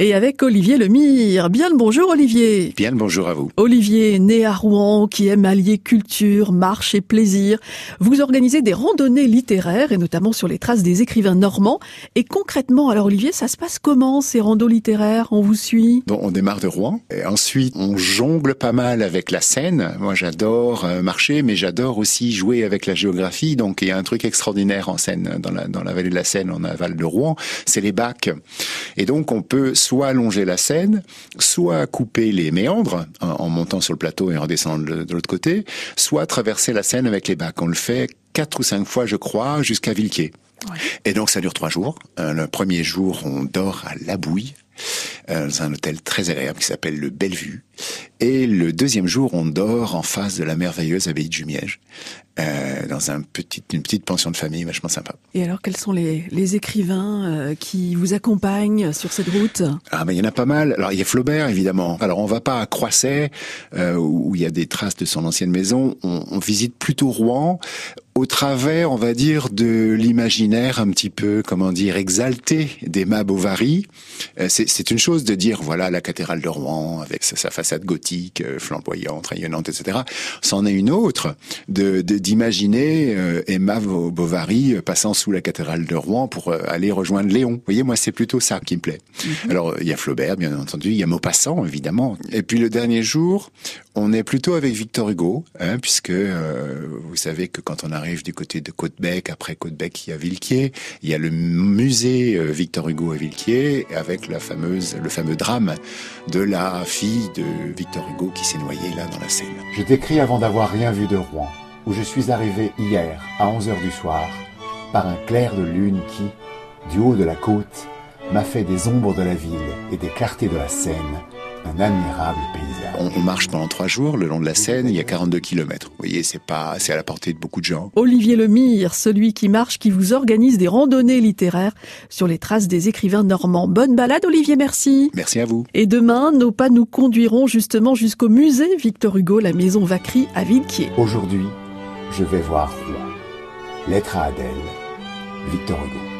Et avec Olivier Lemire. Bien le bonjour Olivier. Bien le bonjour à vous. Olivier, né à Rouen, qui aime allier culture, marche et plaisir. Vous organisez des randonnées littéraires et notamment sur les traces des écrivains normands. Et concrètement, alors Olivier, ça se passe comment ces randos littéraires? On vous suit? Bon, on démarre de Rouen. Et ensuite, on jongle pas mal avec la Seine. Moi, j'adore euh, marcher, mais j'adore aussi jouer avec la géographie. Donc, il y a un truc extraordinaire en Seine, dans la, dans la vallée de la Seine, en aval de Rouen, c'est les bacs. Et donc, on peut soit longer la Seine, soit couper les méandres en, montant sur le plateau et en redescendant de, l'autre côté, soit traverser la Seine avec les bacs. On le fait quatre ou cinq fois, je crois, jusqu'à Villequier. Et donc, ça dure trois jours. Euh, le premier jour, on dort à La Bouille, euh, dans un hôtel très agréable qui s'appelle le Bellevue. Et le deuxième jour, on dort en face de la merveilleuse abbaye de Jumièges, euh, dans un petit, une petite pension de famille vachement sympa. Et alors, quels sont les, les écrivains euh, qui vous accompagnent sur cette route? Ah, mais il y en a pas mal. Alors, il y a Flaubert, évidemment. Alors, on va pas à Croisset, euh, où il y a des traces de son ancienne maison. On, on visite plutôt Rouen au travers, on va dire, de l'imaginaire un petit peu, comment dire, exalté d'Emma Bovary. Euh, c'est une chose de dire, voilà, la cathédrale de Rouen, avec sa, façade gothique, euh, flamboyante, rayonnante, etc. C'en est une autre de d'imaginer euh, Emma Bovary passant sous la cathédrale de Rouen pour aller rejoindre Léon. Vous voyez, moi, c'est plutôt ça qui me plaît. Mhm. Alors, il y a Flaubert, bien entendu, il y a Maupassant, évidemment. Et puis, le dernier jour, on est plutôt avec Victor Hugo, hein, puisque vous savez que quand on arrive du côté de Côte-Bec. Après Côte-Bec, il y a Villequier. Il y a le musée euh, Victor Hugo à Villequier avec la fameuse, le fameux drame de la fille de Victor Hugo qui s'est noyée là dans la Seine. Je t'écris avant d'avoir rien vu de Rouen, où je suis arrivé hier à 11 heures du soir par un clair de lune qui, du haut de la côte, m'a fait des ombres de la ville et des clartés de la Seine un admirable paysage. On, marche pendant trois jours le long de la Seine, il y a 42 kilomètres. Vous voyez, c'est pas, c'est à la portée de beaucoup de gens. Olivier Lemire, celui qui marche, qui vous organise des randonnées littéraires sur les traces des écrivains normands. Bonne balade, Olivier, merci. Merci à vous. Et demain, nos pas nous conduiront justement jusqu'au musée Victor Hugo, la maison Vacry à Villequier. Aujourd'hui, je vais voir Rouen. Lettre à Adèle, Victor Hugo.